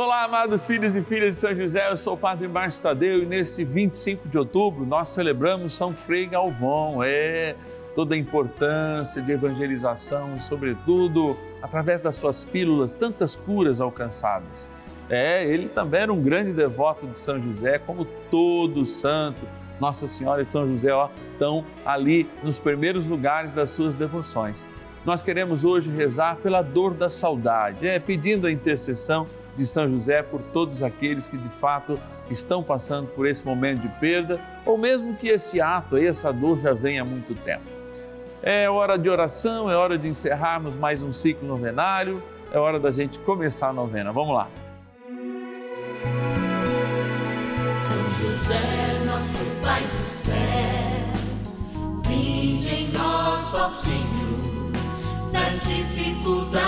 Olá, amados filhos e filhas de São José, eu sou o Padre Márcio Tadeu e neste 25 de outubro nós celebramos São Frei Galvão. É toda a importância de evangelização e, sobretudo, através das suas pílulas, tantas curas alcançadas. É, ele também era um grande devoto de São José, como todo santo. Nossa Senhora e São José ó, estão ali nos primeiros lugares das suas devoções. Nós queremos hoje rezar pela dor da saudade, é, pedindo a intercessão de São José por todos aqueles que de fato estão passando por esse momento de perda, ou mesmo que esse ato, essa dor já venha há muito tempo. É hora de oração, é hora de encerrarmos mais um ciclo novenário, é hora da gente começar a novena. Vamos lá. José, nosso Pai do céu, vinde em dificuldades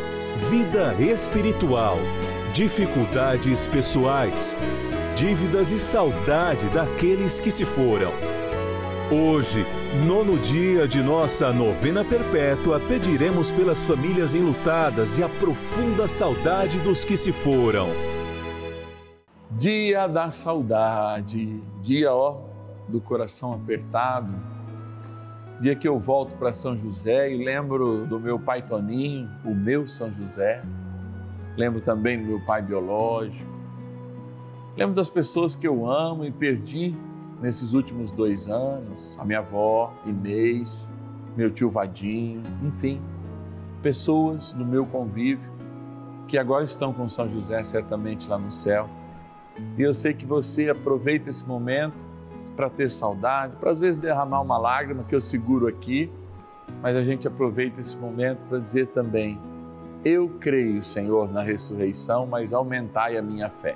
vida espiritual, dificuldades pessoais, dívidas e saudade daqueles que se foram. Hoje, nono dia de nossa novena perpétua, pediremos pelas famílias enlutadas e a profunda saudade dos que se foram. Dia da saudade, dia ó do coração apertado Dia que eu volto para São José e lembro do meu pai Toninho, o meu São José. Lembro também do meu pai biológico. Lembro das pessoas que eu amo e perdi nesses últimos dois anos: a minha avó, Inês, meu tio Vadinho, enfim, pessoas no meu convívio que agora estão com São José, certamente lá no céu. E eu sei que você aproveita esse momento para ter saudade, para às vezes derramar uma lágrima que eu seguro aqui, mas a gente aproveita esse momento para dizer também: eu creio, Senhor, na ressurreição, mas aumentai a minha fé.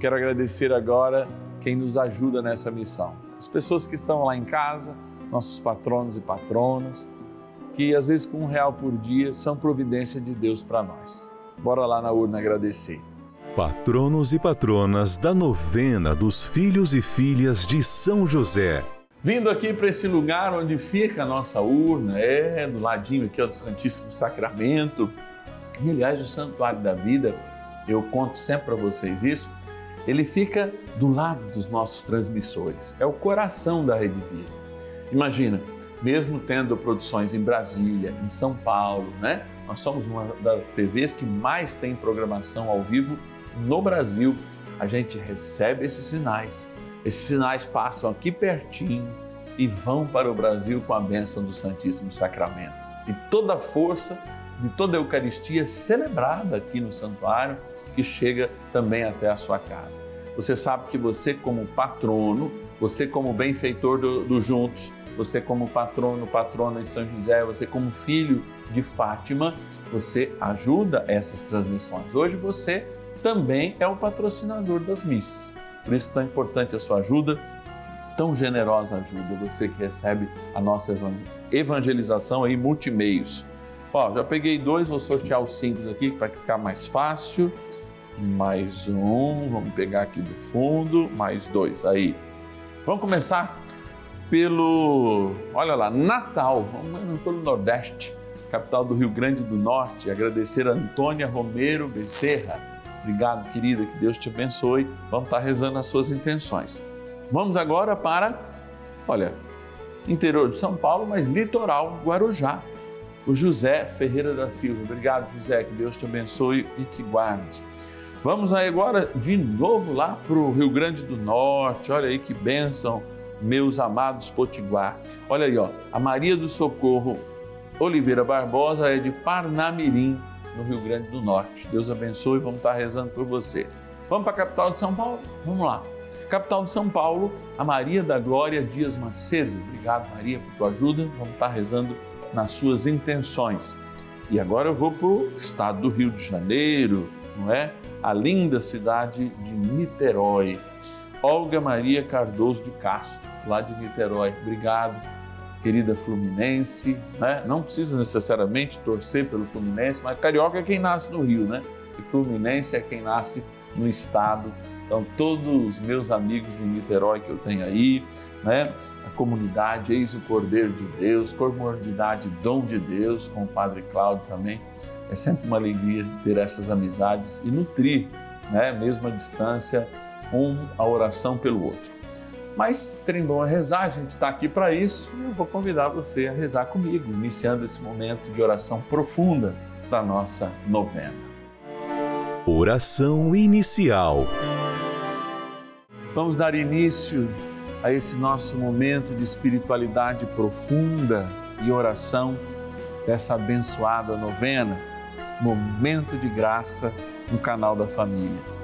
Quero agradecer agora quem nos ajuda nessa missão. As pessoas que estão lá em casa, nossos patronos e patronas, que às vezes com um real por dia são providência de Deus para nós. Bora lá na urna agradecer. Patronos e patronas da novena dos filhos e filhas de São José. Vindo aqui para esse lugar onde fica a nossa urna, é do ladinho aqui ó, do Santíssimo Sacramento. E aliás, o Santuário da Vida, eu conto sempre para vocês isso, ele fica do lado dos nossos transmissores, é o coração da Rede Vida. Imagina, mesmo tendo produções em Brasília, em São Paulo, né? Nós somos uma das TVs que mais tem programação ao vivo no Brasil, a gente recebe esses sinais. Esses sinais passam aqui pertinho e vão para o Brasil com a bênção do Santíssimo Sacramento. E toda a força de toda a Eucaristia celebrada aqui no santuário, que chega também até a sua casa. Você sabe que você, como patrono, você, como benfeitor do, do Juntos, você, como patrono, patrona de São José, você, como filho de Fátima, você ajuda essas transmissões. Hoje você também é o patrocinador das missas. Por isso, tão importante a sua ajuda, tão generosa ajuda, você que recebe a nossa evangelização aí multimeios. Ó, já peguei dois, vou sortear os cinco aqui para ficar mais fácil. Mais um, vamos pegar aqui do fundo, mais dois, aí. Vamos começar pelo, olha lá, Natal, vamos pelo Nordeste, capital do Rio Grande do Norte, agradecer a Antônia Romero Becerra Obrigado, querida, que Deus te abençoe. Vamos estar rezando as suas intenções. Vamos agora para Olha, interior de São Paulo, mas litoral Guarujá. O José Ferreira da Silva. Obrigado, José, que Deus te abençoe e te guarde. Vamos aí agora de novo lá para o Rio Grande do Norte. Olha aí que bênção, meus amados Potiguar. Olha aí, ó, a Maria do Socorro Oliveira Barbosa é de Parnamirim, no Rio Grande do Norte. Deus abençoe, vamos estar rezando por você. Vamos para a capital de São Paulo? Vamos lá. Capital de São Paulo, a Maria da Glória Dias Macedo. Obrigado, Maria, por tua ajuda. Vamos estar rezando nas suas intenções. E agora eu vou para o estado do Rio de Janeiro, não é? A linda cidade de Niterói. Olga Maria Cardoso de Castro, lá de Niterói. Obrigado, querida Fluminense. Né? Não precisa necessariamente torcer pelo Fluminense, mas carioca é quem nasce no Rio, né? E Fluminense é quem nasce no estado. Então, todos os meus amigos de Niterói que eu tenho aí, né? A comunidade Eis o Cordeiro de Deus, comunidade Dom de Deus, com o Padre Cláudio também. É sempre uma alegria ter essas amizades e nutrir, né? Mesmo à distância, um a oração pelo outro. Mas trem bom é rezar, a gente está aqui para isso e eu vou convidar você a rezar comigo, iniciando esse momento de oração profunda da nossa novena. Oração inicial. Vamos dar início a esse nosso momento de espiritualidade profunda e oração dessa abençoada novena, momento de graça no canal da família.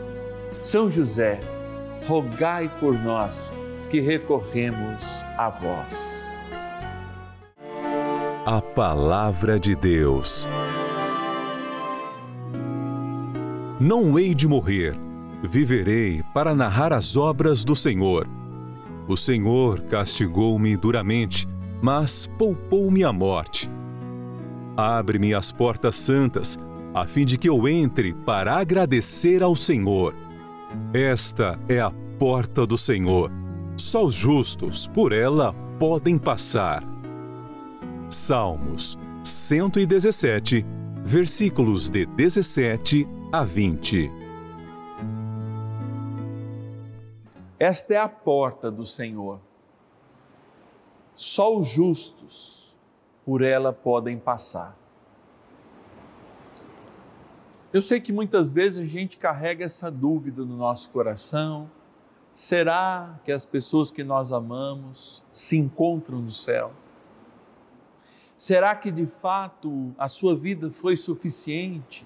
são José, rogai por nós que recorremos a vós. A Palavra de Deus. Não hei de morrer, viverei para narrar as obras do Senhor. O Senhor castigou-me duramente, mas poupou-me a morte. Abre-me as portas santas, a fim de que eu entre para agradecer ao Senhor. Esta é a porta do Senhor. Só os justos por ela podem passar. Salmos 117, versículos de 17 a 20. Esta é a porta do Senhor. Só os justos por ela podem passar. Eu sei que muitas vezes a gente carrega essa dúvida no nosso coração. Será que as pessoas que nós amamos se encontram no céu? Será que de fato a sua vida foi suficiente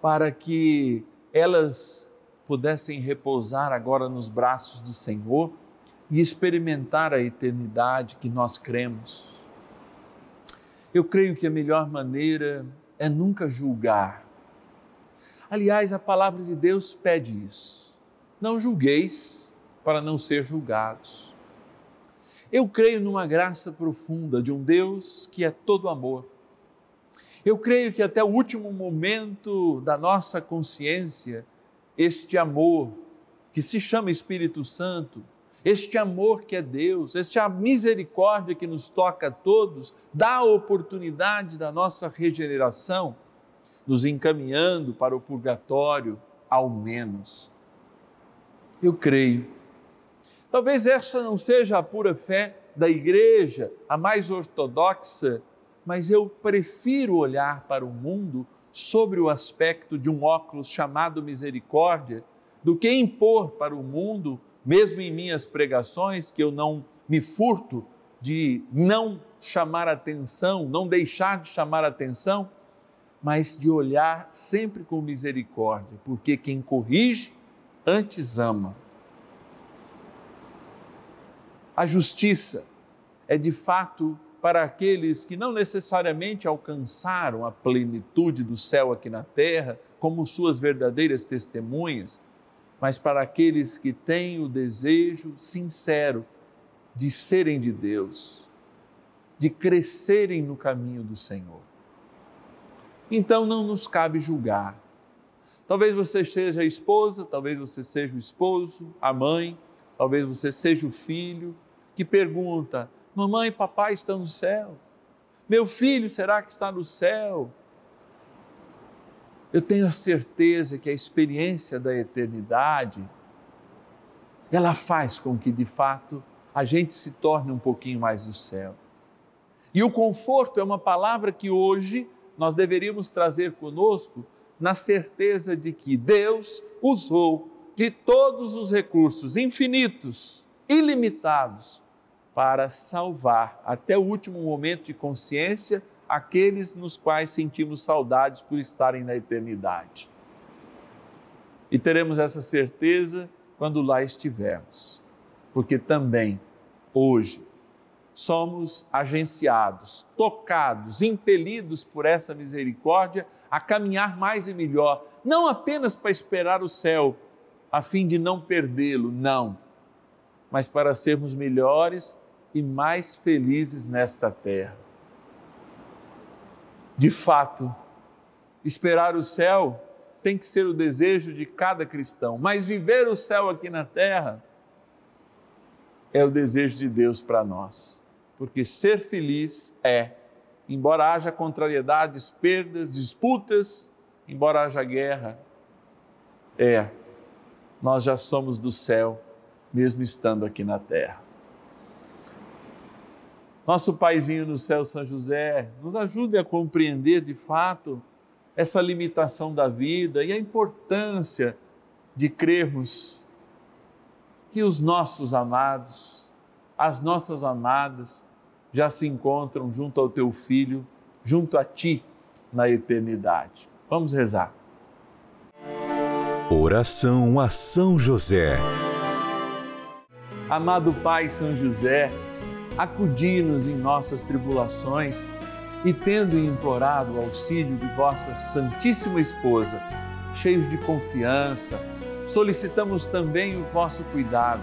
para que elas pudessem repousar agora nos braços do Senhor e experimentar a eternidade que nós cremos? Eu creio que a melhor maneira é nunca julgar. Aliás, a palavra de Deus pede isso. Não julgueis para não ser julgados. Eu creio numa graça profunda de um Deus que é todo amor. Eu creio que até o último momento da nossa consciência, este amor que se chama Espírito Santo, este amor que é Deus, esta misericórdia que nos toca a todos, dá a oportunidade da nossa regeneração, nos encaminhando para o purgatório, ao menos. Eu creio. Talvez essa não seja a pura fé da igreja, a mais ortodoxa, mas eu prefiro olhar para o mundo sobre o aspecto de um óculos chamado misericórdia, do que impor para o mundo mesmo em minhas pregações, que eu não me furto de não chamar atenção, não deixar de chamar atenção, mas de olhar sempre com misericórdia, porque quem corrige antes ama. A justiça é de fato para aqueles que não necessariamente alcançaram a plenitude do céu aqui na terra, como suas verdadeiras testemunhas, mas para aqueles que têm o desejo sincero de serem de Deus, de crescerem no caminho do Senhor. Então não nos cabe julgar. Talvez você seja a esposa, talvez você seja o esposo, a mãe, talvez você seja o filho que pergunta: Mamãe, papai estão no céu? Meu filho, será que está no céu? Eu tenho a certeza que a experiência da eternidade ela faz com que de fato a gente se torne um pouquinho mais do céu. E o conforto é uma palavra que hoje nós deveríamos trazer conosco na certeza de que Deus usou de todos os recursos infinitos, ilimitados, para salvar até o último momento de consciência aqueles nos quais sentimos saudades por estarem na eternidade. E teremos essa certeza quando lá estivermos, porque também, hoje, somos agenciados, tocados, impelidos por essa misericórdia a caminhar mais e melhor, não apenas para esperar o céu, a fim de não perdê-lo, não, mas para sermos melhores e mais felizes nesta terra. De fato, esperar o céu tem que ser o desejo de cada cristão, mas viver o céu aqui na terra é o desejo de Deus para nós, porque ser feliz é, embora haja contrariedades, perdas, disputas, embora haja guerra, é, nós já somos do céu, mesmo estando aqui na terra. Nosso paizinho no céu, São José, nos ajude a compreender de fato essa limitação da vida e a importância de crermos que os nossos amados, as nossas amadas, já se encontram junto ao teu filho, junto a ti na eternidade. Vamos rezar. Oração a São José. Amado Pai São José, acudi-nos em nossas tribulações e, tendo implorado o auxílio de vossa Santíssima Esposa, cheios de confiança, solicitamos também o vosso cuidado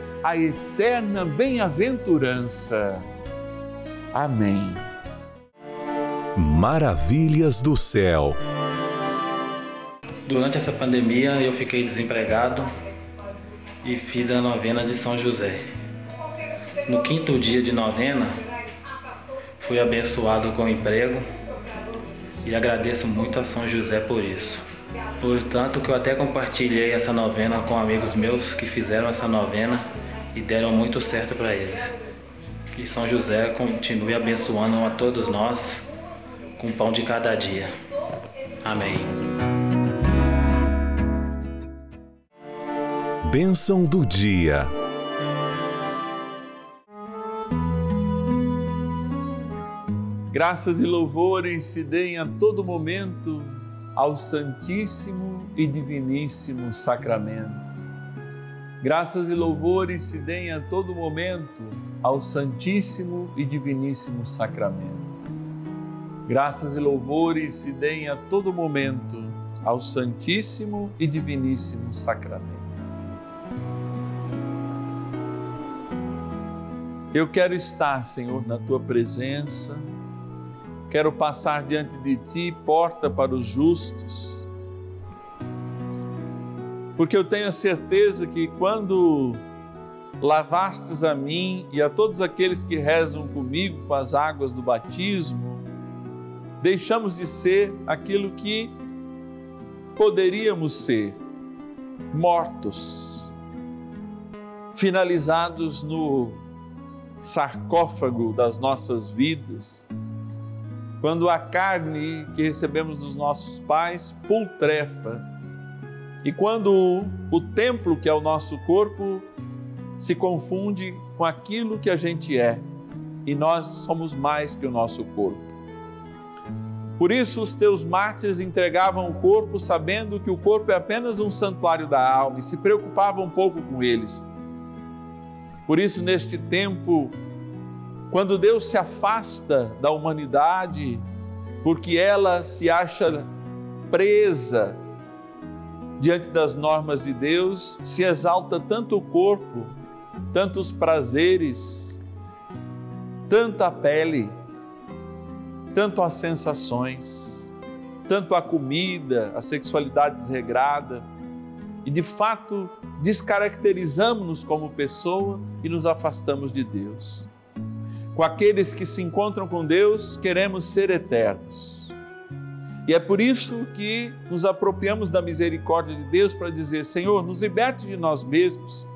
a eterna bem-aventurança. Amém. Maravilhas do céu. Durante essa pandemia eu fiquei desempregado e fiz a novena de São José. No quinto dia de novena, fui abençoado com emprego e agradeço muito a São José por isso. Portanto, que eu até compartilhei essa novena com amigos meus que fizeram essa novena e deram muito certo para eles. Que São José continue abençoando a todos nós com o pão de cada dia. Amém. Bênção do dia. Graças e louvores se deem a todo momento ao Santíssimo e Diviníssimo Sacramento. Graças e louvores se deem a todo momento ao Santíssimo e Diviníssimo Sacramento. Graças e louvores se deem a todo momento ao Santíssimo e Diviníssimo Sacramento. Eu quero estar, Senhor, na tua presença Quero passar diante de ti, porta para os justos. Porque eu tenho a certeza que quando lavastes a mim e a todos aqueles que rezam comigo com as águas do batismo, deixamos de ser aquilo que poderíamos ser, mortos, finalizados no sarcófago das nossas vidas quando a carne que recebemos dos nossos pais pultrefa e quando o templo que é o nosso corpo se confunde com aquilo que a gente é e nós somos mais que o nosso corpo. Por isso, os teus mártires entregavam o corpo sabendo que o corpo é apenas um santuário da alma e se preocupavam um pouco com eles. Por isso, neste tempo, quando Deus se afasta da humanidade, porque ela se acha presa diante das normas de Deus, se exalta tanto o corpo, tantos prazeres, tanto a pele, tanto as sensações, tanto a comida, a sexualidade desregrada, e de fato descaracterizamos-nos como pessoa e nos afastamos de Deus. Com aqueles que se encontram com Deus, queremos ser eternos. E é por isso que nos apropriamos da misericórdia de Deus para dizer: Senhor, nos liberte de nós mesmos,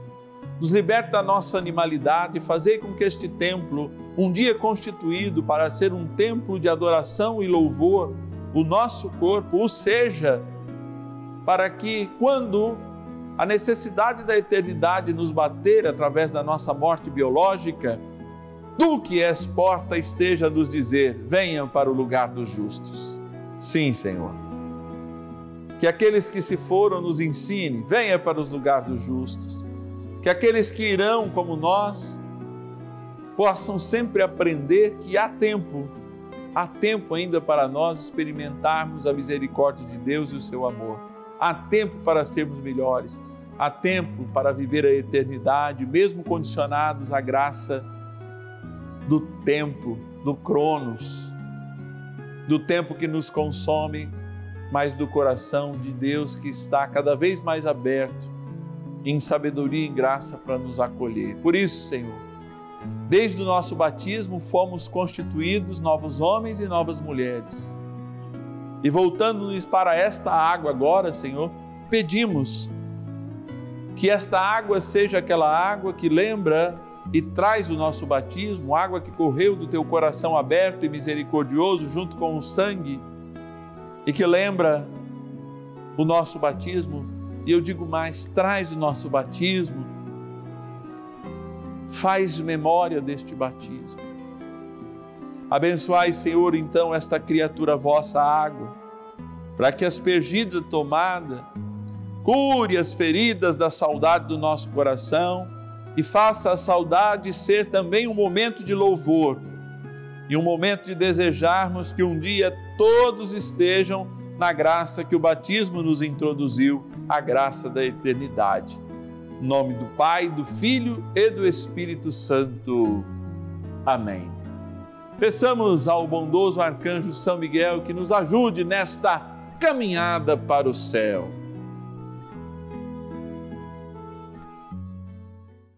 nos liberte da nossa animalidade, fazer com que este templo, um dia constituído para ser um templo de adoração e louvor, o nosso corpo, o seja, para que quando a necessidade da eternidade nos bater através da nossa morte biológica, Tu que és porta, esteja a nos dizer: venham para o lugar dos justos. Sim, Senhor. Que aqueles que se foram nos ensine, venha para os lugares dos justos. Que aqueles que irão como nós possam sempre aprender que há tempo, há tempo ainda para nós experimentarmos a misericórdia de Deus e o seu amor. Há tempo para sermos melhores. Há tempo para viver a eternidade, mesmo condicionados à graça do tempo, do cronos, do tempo que nos consome, mas do coração de Deus que está cada vez mais aberto em sabedoria e em graça para nos acolher. Por isso, Senhor, desde o nosso batismo fomos constituídos novos homens e novas mulheres. E voltando-nos para esta água agora, Senhor, pedimos que esta água seja aquela água que lembra e traz o nosso batismo, água que correu do teu coração aberto e misericordioso junto com o sangue e que lembra o nosso batismo. E eu digo mais: traz o nosso batismo, faz memória deste batismo. Abençoai, Senhor, então esta criatura vossa água, para que aspergida tomada cure as feridas da saudade do nosso coração e faça a saudade ser também um momento de louvor e um momento de desejarmos que um dia todos estejam na graça que o batismo nos introduziu, a graça da eternidade. Em nome do Pai, do Filho e do Espírito Santo. Amém. Peçamos ao bondoso arcanjo São Miguel que nos ajude nesta caminhada para o céu.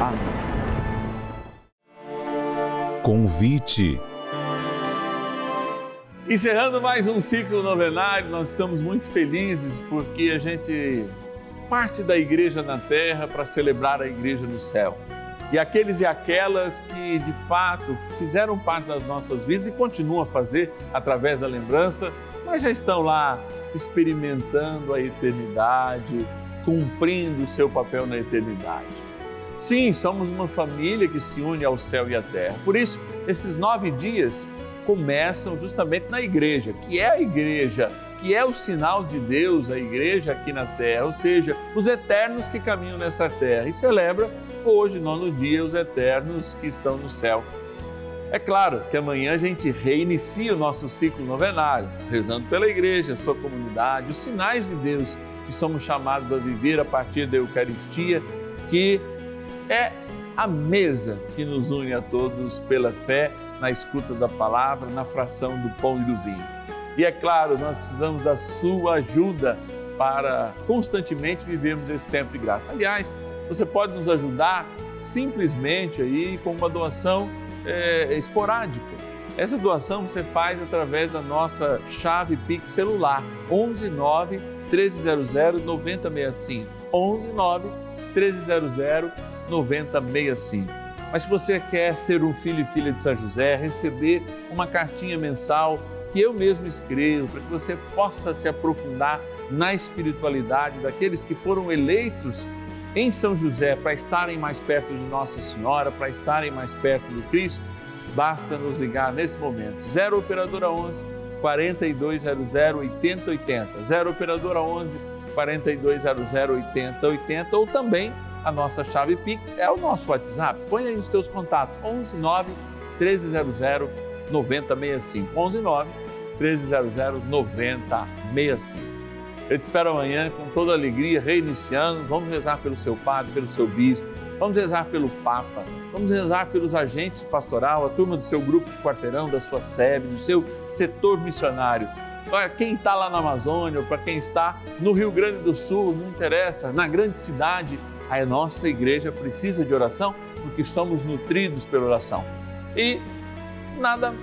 Amém. Convite. Encerrando mais um ciclo novenário, nós estamos muito felizes porque a gente parte da igreja na terra para celebrar a igreja no céu. E aqueles e aquelas que de fato fizeram parte das nossas vidas e continuam a fazer através da lembrança, mas já estão lá experimentando a eternidade, cumprindo o seu papel na eternidade. Sim, somos uma família que se une ao céu e à terra. Por isso, esses nove dias começam justamente na igreja, que é a igreja, que é o sinal de Deus, a igreja aqui na terra, ou seja, os eternos que caminham nessa terra. E celebra hoje, nono dia, os eternos que estão no céu. É claro que amanhã a gente reinicia o nosso ciclo novenário, rezando pela igreja, sua comunidade, os sinais de Deus que somos chamados a viver a partir da Eucaristia, que é a mesa que nos une a todos pela fé, na escuta da palavra, na fração do pão e do vinho. E é claro, nós precisamos da sua ajuda para constantemente vivermos esse tempo de graça. Aliás, você pode nos ajudar simplesmente aí com uma doação é, esporádica. Essa doação você faz através da nossa chave Pix celular 11 9 1300 9065 11 9 1300 9065. Mas se você quer ser um filho e filha de São José, receber uma cartinha mensal que eu mesmo escrevo, para que você possa se aprofundar na espiritualidade daqueles que foram eleitos em São José para estarem mais perto de Nossa Senhora, para estarem mais perto do Cristo, basta nos ligar nesse momento. 0 Operadora 11 4200 8080. 0 Operadora 11 4200 8080 ou também a nossa chave Pix é o nosso WhatsApp. Põe aí os teus contatos: 11 9 1300 9065. 11 9 1300 9065. Eu te espero amanhã com toda alegria, reiniciando. Vamos rezar pelo seu padre, pelo seu bispo, vamos rezar pelo Papa, vamos rezar pelos agentes pastoral, a turma do seu grupo de quarteirão, da sua sede, do seu setor missionário. Para quem está lá na Amazônia, para quem está no Rio Grande do Sul, não interessa, na grande cidade, a nossa igreja precisa de oração porque somos nutridos pela oração. E nada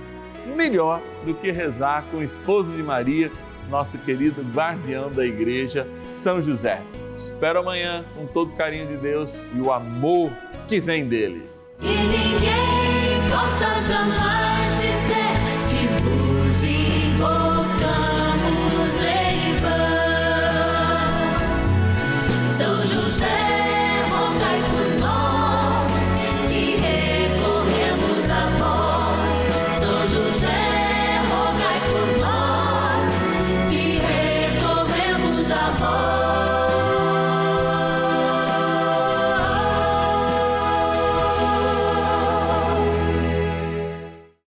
melhor do que rezar com o esposo de Maria, nosso querido guardião da igreja, São José. Espero amanhã com todo carinho de Deus e o amor que vem dele. E ninguém possa jamais dizer